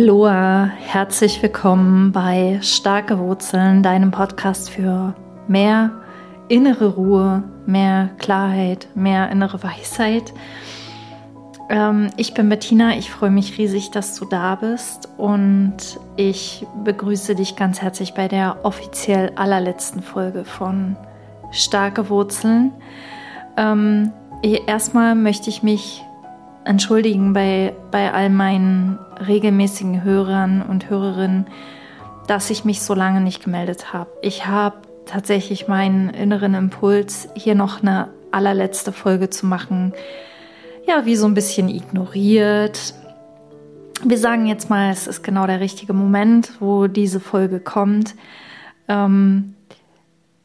Aloha, herzlich willkommen bei Starke Wurzeln, deinem Podcast für mehr innere Ruhe, mehr Klarheit, mehr innere Weisheit. Ähm, ich bin Bettina, ich freue mich riesig, dass du da bist und ich begrüße dich ganz herzlich bei der offiziell allerletzten Folge von Starke Wurzeln. Ähm, erstmal möchte ich mich entschuldigen bei, bei all meinen regelmäßigen Hörern und Hörerinnen, dass ich mich so lange nicht gemeldet habe. Ich habe tatsächlich meinen inneren Impuls, hier noch eine allerletzte Folge zu machen, ja, wie so ein bisschen ignoriert. Wir sagen jetzt mal, es ist genau der richtige Moment, wo diese Folge kommt. Ähm,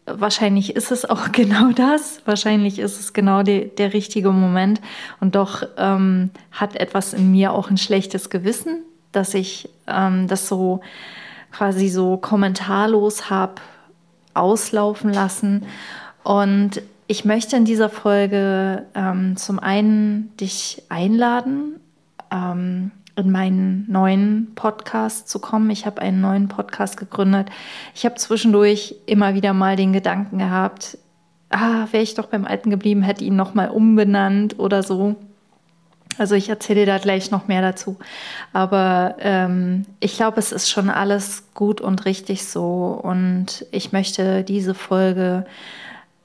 wahrscheinlich ist es auch genau das. Wahrscheinlich ist es genau die, der richtige Moment. Und doch ähm, hat etwas in mir auch ein schlechtes Gewissen, dass ich ähm, das so quasi so kommentarlos habe auslaufen lassen. Und ich möchte in dieser Folge ähm, zum einen dich einladen, ähm, in meinen neuen Podcast zu kommen. Ich habe einen neuen Podcast gegründet. Ich habe zwischendurch immer wieder mal den Gedanken gehabt, ah, wäre ich doch beim Alten geblieben, hätte ihn noch mal umbenannt oder so. Also ich erzähle da gleich noch mehr dazu. Aber ähm, ich glaube, es ist schon alles gut und richtig so. Und ich möchte diese Folge,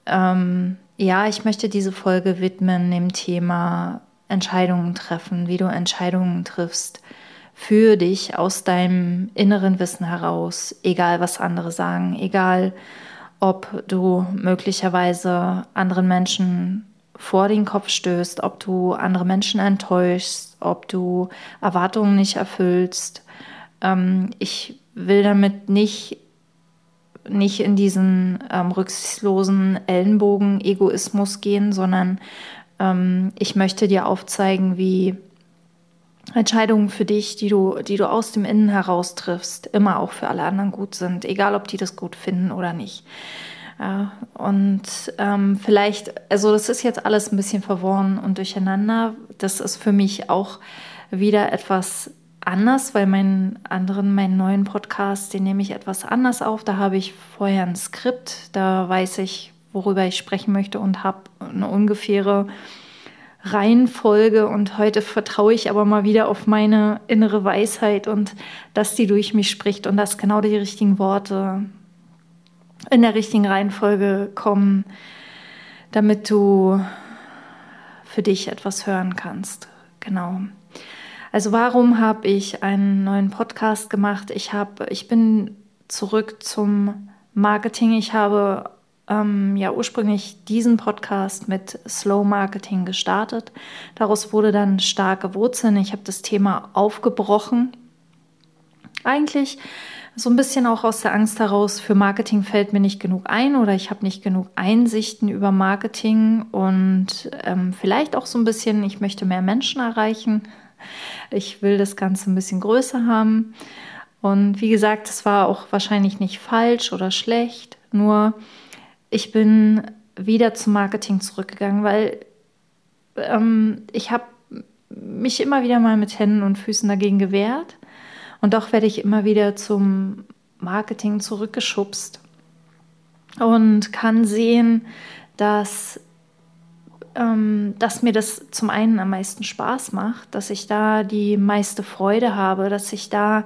ähm, ja, ich möchte diese Folge widmen dem Thema Entscheidungen treffen, wie du Entscheidungen triffst für dich aus deinem inneren Wissen heraus, egal was andere sagen, egal ob du möglicherweise anderen Menschen vor den Kopf stößt, ob du andere Menschen enttäuschst, ob du Erwartungen nicht erfüllst. Ähm, ich will damit nicht, nicht in diesen ähm, rücksichtslosen Ellenbogen-Egoismus gehen, sondern ähm, ich möchte dir aufzeigen, wie Entscheidungen für dich, die du, die du aus dem Innen heraus triffst, immer auch für alle anderen gut sind, egal ob die das gut finden oder nicht. Ja, und ähm, vielleicht, also das ist jetzt alles ein bisschen verworren und durcheinander. Das ist für mich auch wieder etwas anders, weil meinen anderen, meinen neuen Podcast, den nehme ich etwas anders auf. Da habe ich vorher ein Skript, da weiß ich, worüber ich sprechen möchte und habe eine ungefähre Reihenfolge. Und heute vertraue ich aber mal wieder auf meine innere Weisheit und dass die durch mich spricht und dass genau die richtigen Worte in der richtigen Reihenfolge kommen, damit du für dich etwas hören kannst. Genau. Also warum habe ich einen neuen Podcast gemacht? Ich habe, ich bin zurück zum Marketing. Ich habe ähm, ja ursprünglich diesen Podcast mit Slow Marketing gestartet. Daraus wurde dann starke Wurzeln. Ich habe das Thema aufgebrochen. Eigentlich so ein bisschen auch aus der Angst heraus, für Marketing fällt mir nicht genug ein oder ich habe nicht genug Einsichten über Marketing und ähm, vielleicht auch so ein bisschen, ich möchte mehr Menschen erreichen. Ich will das Ganze ein bisschen größer haben. Und wie gesagt, es war auch wahrscheinlich nicht falsch oder schlecht, nur ich bin wieder zum Marketing zurückgegangen, weil ähm, ich habe mich immer wieder mal mit Händen und Füßen dagegen gewehrt. Und doch werde ich immer wieder zum Marketing zurückgeschubst und kann sehen, dass, ähm, dass mir das zum einen am meisten Spaß macht, dass ich da die meiste Freude habe, dass ich da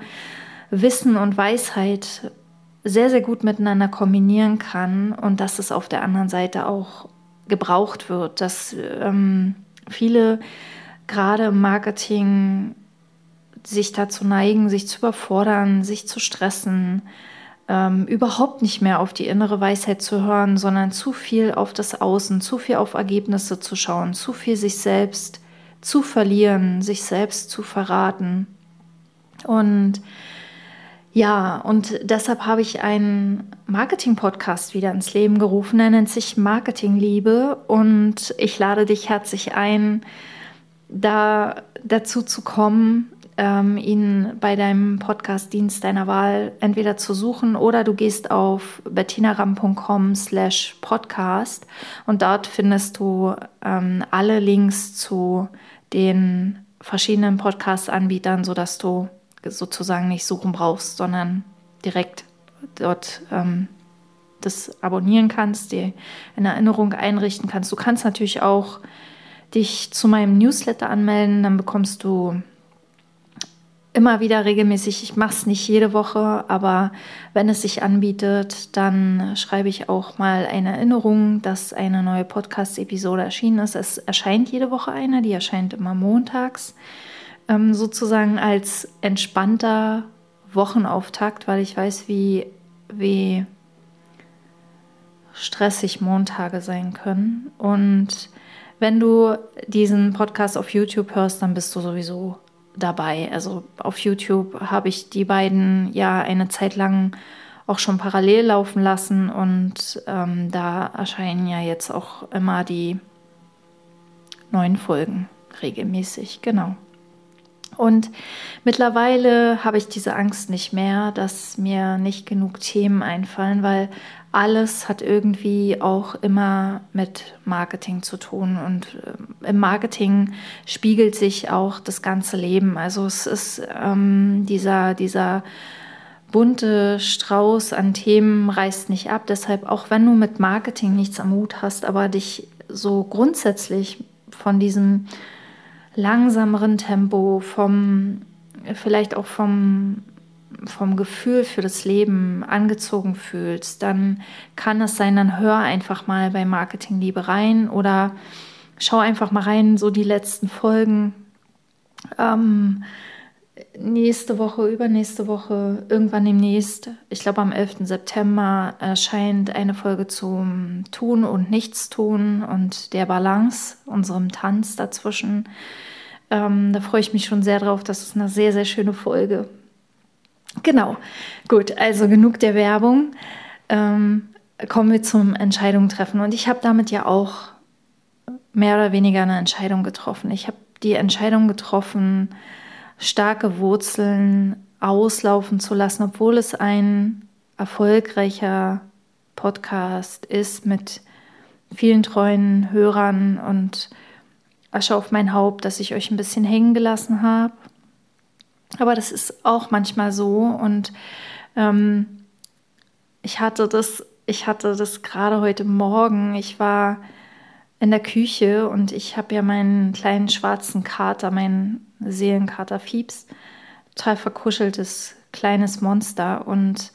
Wissen und Weisheit sehr, sehr gut miteinander kombinieren kann und dass es auf der anderen Seite auch gebraucht wird, dass ähm, viele gerade im Marketing sich dazu neigen, sich zu überfordern, sich zu stressen, ähm, überhaupt nicht mehr auf die innere Weisheit zu hören, sondern zu viel auf das Außen, zu viel auf Ergebnisse zu schauen, zu viel sich selbst zu verlieren, sich selbst zu verraten. Und ja, und deshalb habe ich einen Marketing-Podcast wieder ins Leben gerufen. Er nennt sich Marketingliebe und ich lade dich herzlich ein, da dazu zu kommen, ähm, ihn bei deinem Podcast-Dienst deiner Wahl entweder zu suchen oder du gehst auf bettinaram.com slash podcast und dort findest du ähm, alle Links zu den verschiedenen Podcast-Anbietern, sodass du sozusagen nicht suchen brauchst, sondern direkt dort ähm, das abonnieren kannst, dir eine Erinnerung einrichten kannst. Du kannst natürlich auch dich zu meinem Newsletter anmelden, dann bekommst du immer wieder regelmäßig, ich mache es nicht jede Woche, aber wenn es sich anbietet, dann schreibe ich auch mal eine Erinnerung, dass eine neue Podcast-Episode erschienen ist. Es erscheint jede Woche eine, die erscheint immer montags, ähm, sozusagen als entspannter Wochenauftakt, weil ich weiß, wie, wie stressig Montage sein können. Und wenn du diesen Podcast auf YouTube hörst, dann bist du sowieso dabei. Also auf YouTube habe ich die beiden ja eine Zeit lang auch schon parallel laufen lassen und ähm, da erscheinen ja jetzt auch immer die neuen Folgen regelmäßig, genau. Und mittlerweile habe ich diese Angst nicht mehr, dass mir nicht genug Themen einfallen, weil alles hat irgendwie auch immer mit Marketing zu tun. Und äh, im Marketing spiegelt sich auch das ganze Leben. Also es ist ähm, dieser, dieser bunte Strauß an Themen reißt nicht ab. Deshalb, auch wenn du mit Marketing nichts am Hut hast, aber dich so grundsätzlich von diesem langsameren Tempo, vom vielleicht auch vom vom Gefühl für das Leben angezogen fühlst, dann kann es sein, dann hör einfach mal bei Marketing Liebe rein oder schau einfach mal rein, so die letzten Folgen. Ähm, nächste Woche, übernächste Woche, irgendwann demnächst, ich glaube am 11. September erscheint eine Folge zum Tun und Nichtstun und der Balance, unserem Tanz dazwischen. Ähm, da freue ich mich schon sehr drauf. Das ist eine sehr, sehr schöne Folge. Genau, gut, also genug der Werbung. Ähm, kommen wir zum Entscheidung treffen. Und ich habe damit ja auch mehr oder weniger eine Entscheidung getroffen. Ich habe die Entscheidung getroffen, starke Wurzeln auslaufen zu lassen, obwohl es ein erfolgreicher Podcast ist mit vielen treuen Hörern und Asche auf mein Haupt, dass ich euch ein bisschen hängen gelassen habe. Aber das ist auch manchmal so und ähm, ich hatte das, ich hatte das gerade heute Morgen. Ich war in der Küche und ich habe ja meinen kleinen schwarzen Kater, meinen Seelenkater Fiebs, total verkuscheltes kleines Monster und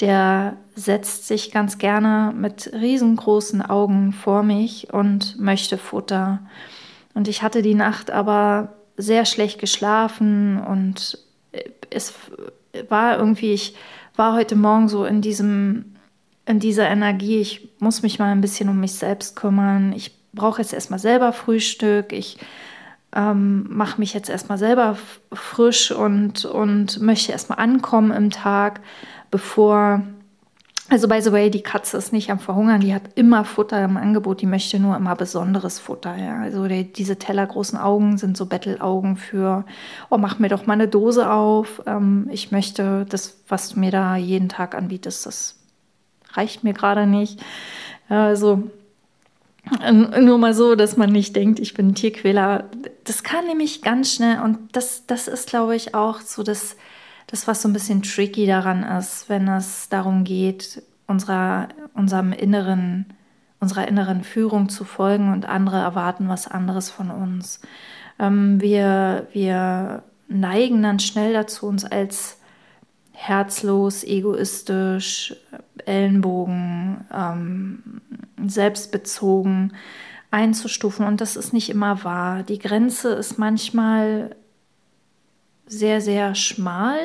der setzt sich ganz gerne mit riesengroßen Augen vor mich und möchte Futter. Und ich hatte die Nacht aber sehr schlecht geschlafen und es war irgendwie, ich war heute Morgen so in diesem, in dieser Energie, ich muss mich mal ein bisschen um mich selbst kümmern. Ich brauche jetzt erstmal selber Frühstück. Ich ähm, mache mich jetzt erstmal selber frisch und, und möchte erstmal ankommen im Tag, bevor also by the way, die Katze ist nicht am Verhungern, die hat immer Futter im Angebot, die möchte nur immer besonderes Futter. Ja. Also die, diese tellergroßen Augen sind so Bettelaugen für, oh, mach mir doch mal eine Dose auf. Ähm, ich möchte das, was du mir da jeden Tag anbietest, das reicht mir gerade nicht. Also nur mal so, dass man nicht denkt, ich bin Tierquäler. Das kann nämlich ganz schnell und das, das ist, glaube ich, auch so das das, was so ein bisschen tricky daran ist, wenn es darum geht, unserer, unserem inneren, unserer inneren Führung zu folgen und andere erwarten was anderes von uns. Ähm, wir, wir neigen dann schnell dazu, uns als herzlos, egoistisch, Ellenbogen, ähm, selbstbezogen einzustufen. Und das ist nicht immer wahr. Die Grenze ist manchmal sehr, sehr schmal.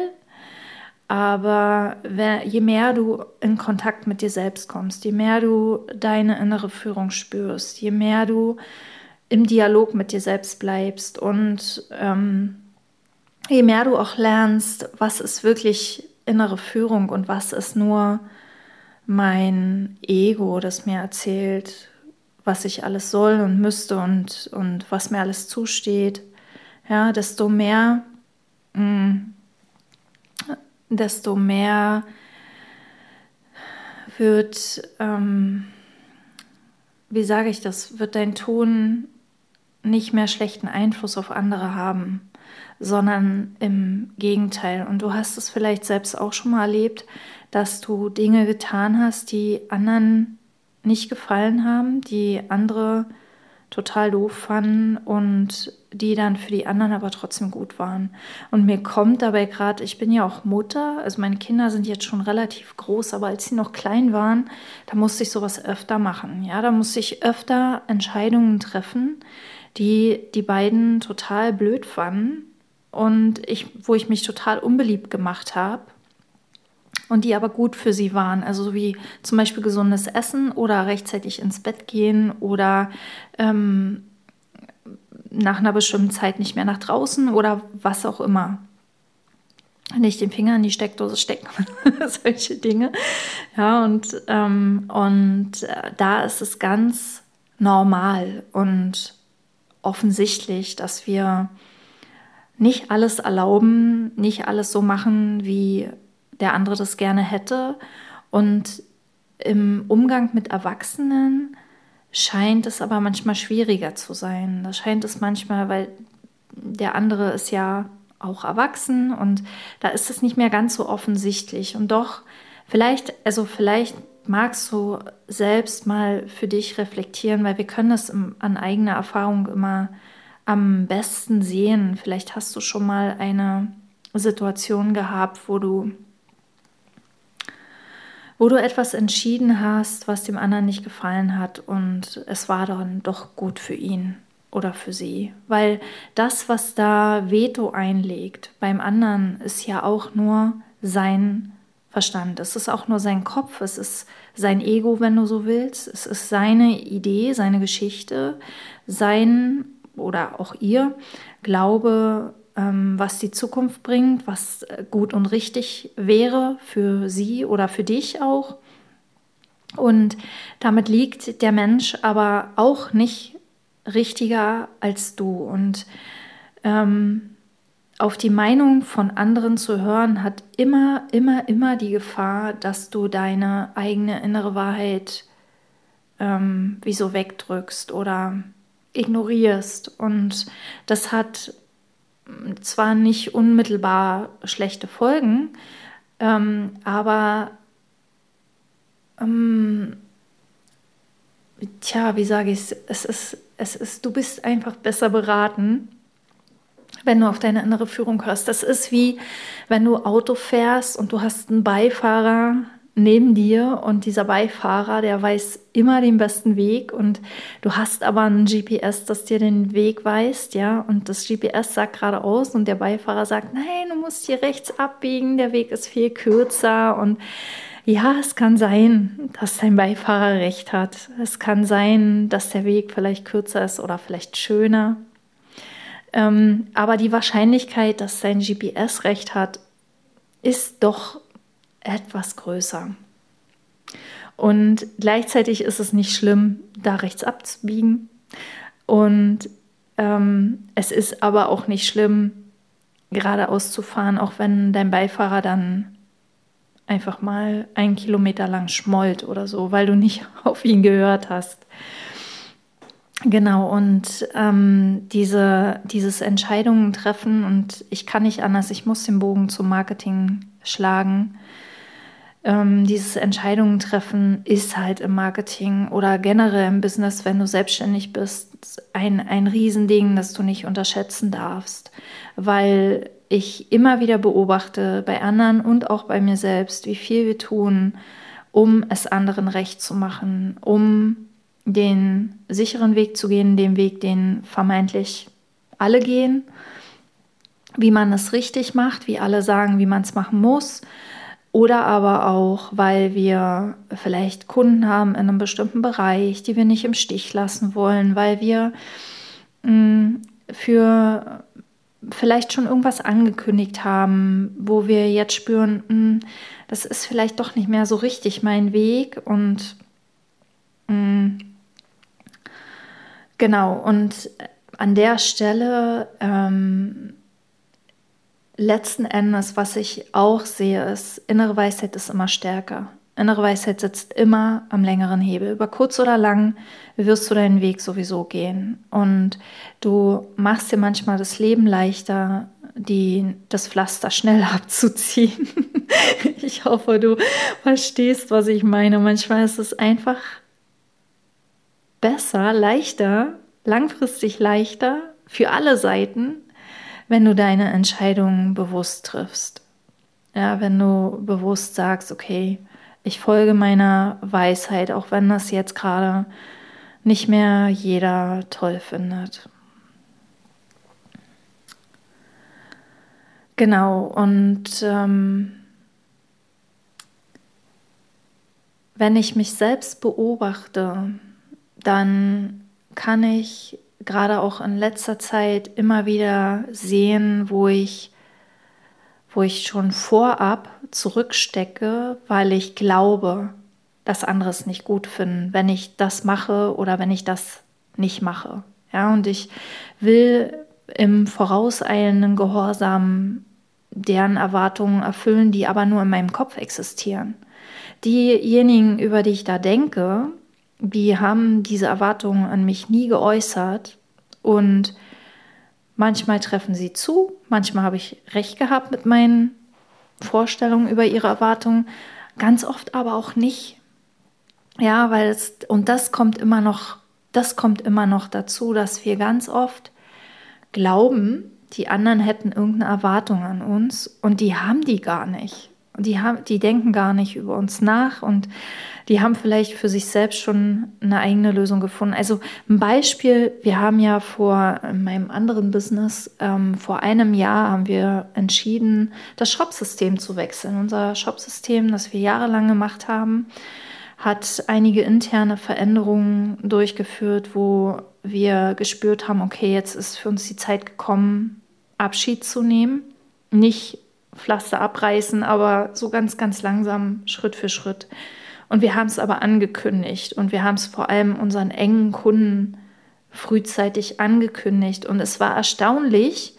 Aber je mehr du in Kontakt mit dir selbst kommst, je mehr du deine innere Führung spürst, je mehr du im Dialog mit dir selbst bleibst und ähm, je mehr du auch lernst, was ist wirklich innere Führung und was ist nur mein Ego, das mir erzählt, was ich alles soll und müsste und, und was mir alles zusteht, ja, desto mehr Mm. desto mehr wird, ähm, wie sage ich das, wird dein Ton nicht mehr schlechten Einfluss auf andere haben, sondern im Gegenteil. Und du hast es vielleicht selbst auch schon mal erlebt, dass du Dinge getan hast, die anderen nicht gefallen haben, die andere total doof fanden und die dann für die anderen aber trotzdem gut waren. Und mir kommt dabei gerade, ich bin ja auch Mutter, also meine Kinder sind jetzt schon relativ groß, aber als sie noch klein waren, da musste ich sowas öfter machen. Ja, da musste ich öfter Entscheidungen treffen, die die beiden total blöd fanden und ich, wo ich mich total unbeliebt gemacht habe und die aber gut für sie waren. Also wie zum Beispiel gesundes Essen oder rechtzeitig ins Bett gehen oder ähm, nach einer bestimmten Zeit nicht mehr nach draußen oder was auch immer. Nicht den Finger in die Steckdose stecken, solche Dinge. Ja, und, ähm, und äh, da ist es ganz normal und offensichtlich, dass wir nicht alles erlauben, nicht alles so machen, wie der andere das gerne hätte. Und im Umgang mit Erwachsenen scheint es aber manchmal schwieriger zu sein. Da scheint es manchmal, weil der andere ist ja auch erwachsen und da ist es nicht mehr ganz so offensichtlich. Und doch, vielleicht, also vielleicht magst du selbst mal für dich reflektieren, weil wir können das an eigener Erfahrung immer am besten sehen. Vielleicht hast du schon mal eine Situation gehabt, wo du wo du etwas entschieden hast, was dem anderen nicht gefallen hat und es war dann doch gut für ihn oder für sie. Weil das, was da Veto einlegt beim anderen, ist ja auch nur sein Verstand. Es ist auch nur sein Kopf, es ist sein Ego, wenn du so willst. Es ist seine Idee, seine Geschichte, sein oder auch ihr Glaube ähm, was die Zukunft bringt, was äh, gut und richtig wäre für sie oder für dich auch. Und damit liegt der Mensch aber auch nicht richtiger als du. Und ähm, auf die Meinung von anderen zu hören, hat immer, immer, immer die Gefahr, dass du deine eigene innere Wahrheit ähm, wie so wegdrückst oder ignorierst. Und das hat zwar nicht unmittelbar schlechte Folgen, ähm, aber ähm, tja, wie sage ich es, es ist, es ist, du bist einfach besser beraten, wenn du auf deine innere Führung hörst. Das ist wie, wenn du Auto fährst und du hast einen Beifahrer, neben dir und dieser Beifahrer, der weiß immer den besten Weg und du hast aber ein GPS, das dir den Weg weist, ja, und das GPS sagt geradeaus und der Beifahrer sagt, nein, du musst hier rechts abbiegen, der Weg ist viel kürzer und ja, es kann sein, dass dein Beifahrer recht hat. Es kann sein, dass der Weg vielleicht kürzer ist oder vielleicht schöner. Ähm, aber die Wahrscheinlichkeit, dass dein GPS recht hat, ist doch etwas größer. Und gleichzeitig ist es nicht schlimm, da rechts abzubiegen. Und ähm, es ist aber auch nicht schlimm, geradeaus zu fahren, auch wenn dein Beifahrer dann einfach mal einen Kilometer lang schmollt oder so, weil du nicht auf ihn gehört hast. Genau, und ähm, diese, dieses Entscheidungen treffen, und ich kann nicht anders, ich muss den Bogen zum Marketing schlagen. Ähm, dieses Entscheidungen treffen ist halt im Marketing oder generell im Business, wenn du selbstständig bist, ein, ein Riesending, das du nicht unterschätzen darfst, weil ich immer wieder beobachte bei anderen und auch bei mir selbst, wie viel wir tun, um es anderen recht zu machen, um den sicheren Weg zu gehen, den Weg, den vermeintlich alle gehen, wie man es richtig macht, wie alle sagen, wie man es machen muss. Oder aber auch, weil wir vielleicht Kunden haben in einem bestimmten Bereich, die wir nicht im Stich lassen wollen, weil wir mh, mm, für vielleicht schon irgendwas angekündigt haben, wo wir jetzt spüren, mh, mm, das ist vielleicht doch nicht mehr so richtig mein Weg und mh, mm, genau und an der Stelle ähm, letzten Endes, was ich auch sehe, ist, innere Weisheit ist immer stärker. Innere Weisheit sitzt immer am längeren Hebel. Über kurz oder lang wirst du deinen Weg sowieso gehen. Und du machst dir manchmal das Leben leichter, die, das Pflaster schnell abzuziehen. ich hoffe, du verstehst, was ich meine. Manchmal ist es einfach besser, leichter, langfristig leichter für alle Seiten, wenn du deine Entscheidungen bewusst triffst. Ja, wenn du bewusst sagst, okay, ich folge meiner Weisheit, auch wenn das jetzt gerade nicht mehr jeder toll findet. Genau, und ähm, wenn ich mich selbst beobachte, dann kann ich gerade auch in letzter Zeit immer wieder sehen, wo ich, wo ich schon vorab zurückstecke, weil ich glaube, dass andere es nicht gut finden, wenn ich das mache oder wenn ich das nicht mache. Ja, und ich will im vorauseilenden Gehorsam deren Erwartungen erfüllen, die aber nur in meinem Kopf existieren. Diejenigen, über die ich da denke, die haben diese Erwartungen an mich nie geäußert und manchmal treffen sie zu, manchmal habe ich recht gehabt mit meinen Vorstellungen über ihre Erwartungen, ganz oft aber auch nicht. Ja, weil es, und das kommt immer noch, das kommt immer noch dazu, dass wir ganz oft glauben, die anderen hätten irgendeine Erwartung an uns und die haben die gar nicht. Die, haben, die denken gar nicht über uns nach und die haben vielleicht für sich selbst schon eine eigene Lösung gefunden. Also ein Beispiel, wir haben ja vor in meinem anderen Business, ähm, vor einem Jahr haben wir entschieden, das Shopsystem zu wechseln. Unser Shopsystem, das wir jahrelang gemacht haben, hat einige interne Veränderungen durchgeführt, wo wir gespürt haben, okay, jetzt ist für uns die Zeit gekommen, Abschied zu nehmen. Nicht Pflaster abreißen, aber so ganz, ganz langsam, Schritt für Schritt. Und wir haben es aber angekündigt und wir haben es vor allem unseren engen Kunden frühzeitig angekündigt. Und es war erstaunlich,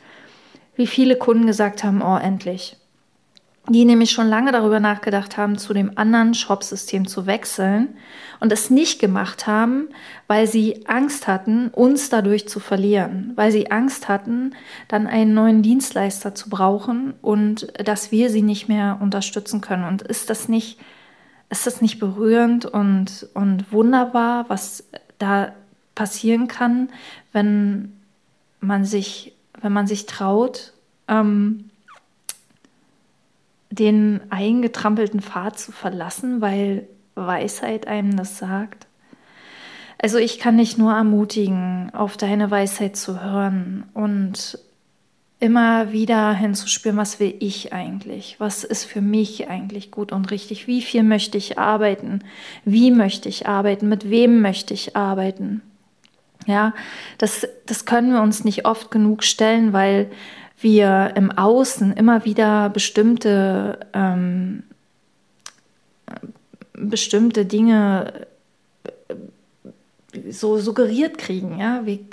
wie viele Kunden gesagt haben, oh, endlich die nämlich schon lange darüber nachgedacht haben, zu dem anderen Shop-System zu wechseln und es nicht gemacht haben, weil sie Angst hatten, uns dadurch zu verlieren, weil sie Angst hatten, dann einen neuen Dienstleister zu brauchen und dass wir sie nicht mehr unterstützen können. Und ist das nicht, ist das nicht berührend und, und wunderbar, was da passieren kann, wenn man sich, wenn man sich traut, ähm, den eingetrampelten Pfad zu verlassen, weil Weisheit einem das sagt. Also ich kann dich nur ermutigen, auf deine Weisheit zu hören und immer wieder hinzuspüren, was will ich eigentlich? Was ist für mich eigentlich gut und richtig? Wie viel möchte ich arbeiten? Wie möchte ich arbeiten? Mit wem möchte ich arbeiten? Ja, das, das können wir uns nicht oft genug stellen, weil wir im Außen immer wieder bestimmte, ähm, bestimmte Dinge äh, so suggeriert kriegen. Ja? Wie,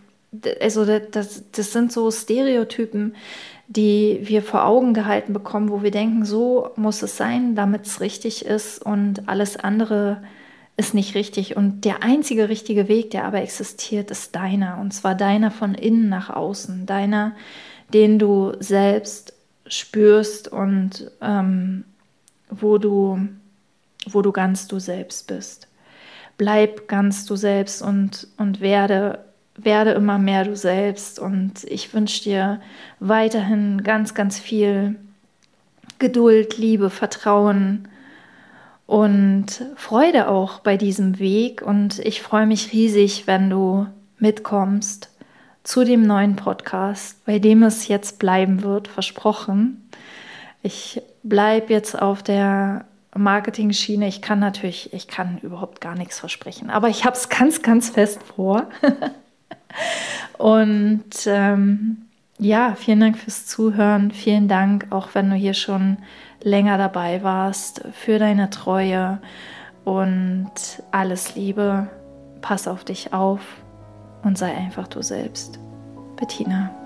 also das, das sind so Stereotypen, die wir vor Augen gehalten bekommen, wo wir denken, so muss es sein, damit es richtig ist und alles andere ist nicht richtig. Und der einzige richtige Weg, der aber existiert, ist deiner. Und zwar deiner von innen nach außen, deiner, den du selbst spürst und ähm, wo, du, wo du ganz du selbst bist. Bleib ganz du selbst und, und werde, werde immer mehr du selbst. Und ich wünsche dir weiterhin ganz, ganz viel Geduld, Liebe, Vertrauen und Freude auch bei diesem Weg. Und ich freue mich riesig, wenn du mitkommst zu dem neuen Podcast, bei dem es jetzt bleiben wird, versprochen. Ich bleibe jetzt auf der Marketing-Schiene. Ich kann natürlich, ich kann überhaupt gar nichts versprechen, aber ich habe es ganz, ganz fest vor. Und ähm, ja, vielen Dank fürs Zuhören. Vielen Dank, auch wenn du hier schon länger dabei warst, für deine Treue und alles Liebe. Pass auf dich auf und sei einfach du selbst. Bettina.